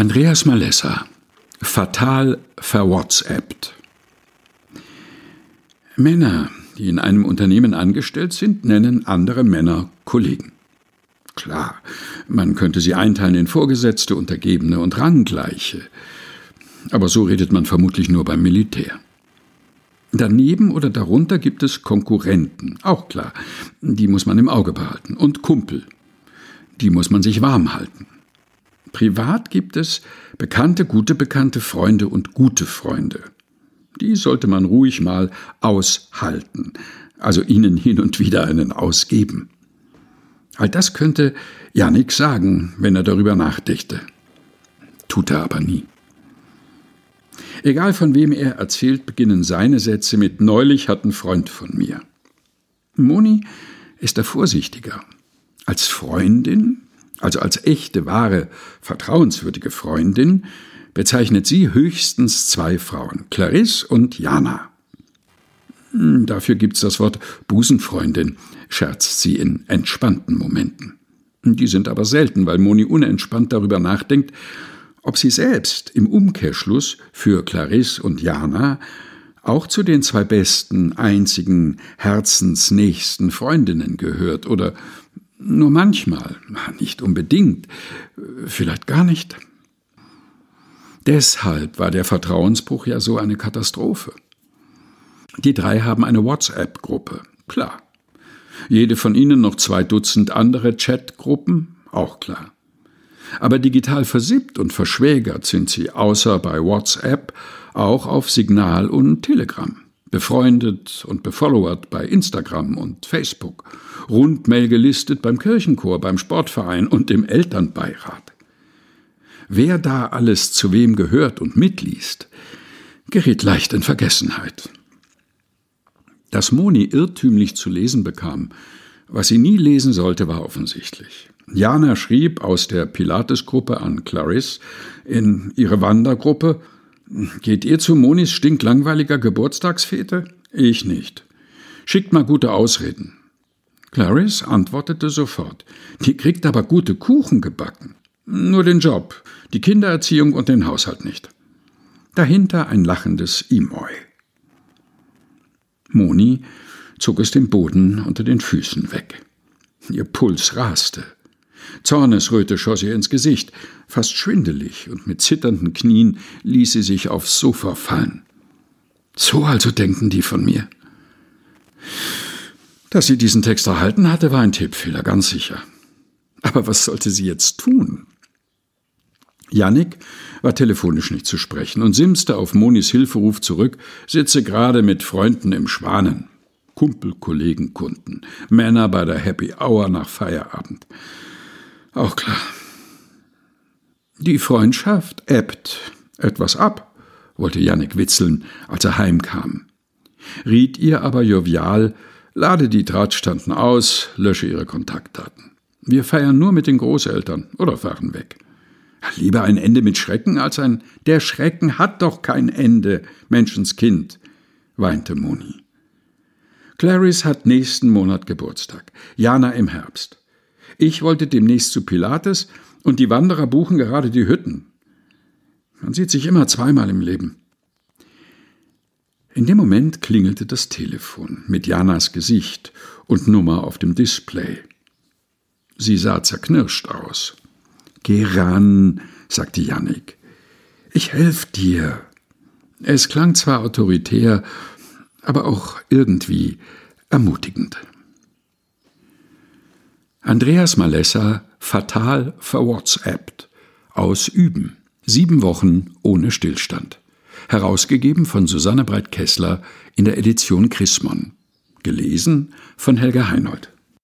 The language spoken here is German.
Andreas Malessa Fatal verwhatsappt. Männer, die in einem Unternehmen angestellt sind, nennen andere Männer Kollegen. Klar, man könnte sie einteilen in Vorgesetzte, Untergebene und Ranggleiche. Aber so redet man vermutlich nur beim Militär. Daneben oder darunter gibt es Konkurrenten, auch klar, die muss man im Auge behalten, und Kumpel, die muss man sich warm halten. Privat gibt es bekannte, gute Bekannte, Freunde und gute Freunde. Die sollte man ruhig mal aushalten, also ihnen hin und wieder einen ausgeben. All das könnte Janik sagen, wenn er darüber nachdächte. Tut er aber nie. Egal von wem er erzählt, beginnen seine Sätze mit Neulich hat ein Freund von mir. Moni ist da vorsichtiger. Als Freundin also als echte, wahre, vertrauenswürdige Freundin, bezeichnet sie höchstens zwei Frauen, Clarisse und Jana. Hm, dafür gibt's das Wort Busenfreundin, scherzt sie in entspannten Momenten. Die sind aber selten, weil Moni unentspannt darüber nachdenkt, ob sie selbst im Umkehrschluss für Clarisse und Jana auch zu den zwei besten, einzigen, herzensnächsten Freundinnen gehört oder nur manchmal, nicht unbedingt, vielleicht gar nicht. Deshalb war der Vertrauensbruch ja so eine Katastrophe. Die drei haben eine WhatsApp-Gruppe, klar. Jede von ihnen noch zwei Dutzend andere Chatgruppen, auch klar. Aber digital versippt und verschwägert sind sie außer bei WhatsApp auch auf Signal und Telegram befreundet und befollowert bei Instagram und Facebook, Rundmail gelistet beim Kirchenchor, beim Sportverein und im Elternbeirat. Wer da alles zu wem gehört und mitliest, gerät leicht in Vergessenheit. Dass Moni irrtümlich zu lesen bekam, was sie nie lesen sollte, war offensichtlich. Jana schrieb aus der Pilates-Gruppe an Clarisse in ihre Wandergruppe Geht ihr zu Monis stinklangweiliger Geburtstagsfete? Ich nicht. Schickt mal gute Ausreden. Clarice antwortete sofort. Die kriegt aber gute Kuchen gebacken. Nur den Job, die Kindererziehung und den Haushalt nicht. Dahinter ein lachendes Imoi. Moni zog es den Boden unter den Füßen weg. Ihr Puls raste. Zornesröte schoss ihr ins Gesicht. Fast schwindelig und mit zitternden Knien ließ sie sich aufs Sofa fallen. So also denken die von mir. Dass sie diesen Text erhalten hatte, war ein Tippfehler, ganz sicher. Aber was sollte sie jetzt tun? Jannik war telefonisch nicht zu sprechen und simste auf Monis Hilferuf zurück, sitze gerade mit Freunden im Schwanen. Kumpel, Kollegen, Kunden, Männer bei der Happy Hour nach Feierabend. Auch klar. Die Freundschaft ebbt etwas ab, wollte Jannik witzeln, als er heimkam. Riet ihr aber jovial, lade die Drahtstanden aus, lösche ihre Kontaktdaten. Wir feiern nur mit den Großeltern oder fahren weg. Lieber ein Ende mit Schrecken als ein Der Schrecken hat doch kein Ende, Menschenskind, weinte Moni. Clarice hat nächsten Monat Geburtstag, Jana im Herbst. Ich wollte demnächst zu Pilates und die Wanderer buchen gerade die Hütten. Man sieht sich immer zweimal im Leben. In dem Moment klingelte das Telefon mit Janas Gesicht und Nummer auf dem Display. Sie sah zerknirscht aus. Geh ran, sagte Jannik. Ich helf dir. Es klang zwar autoritär, aber auch irgendwie ermutigend. Andreas Malessa fatal verwhatsappt. Aus Üben. Sieben Wochen ohne Stillstand. Herausgegeben von Susanne Breit-Kessler in der Edition Chrismon. Gelesen von Helga Heinold.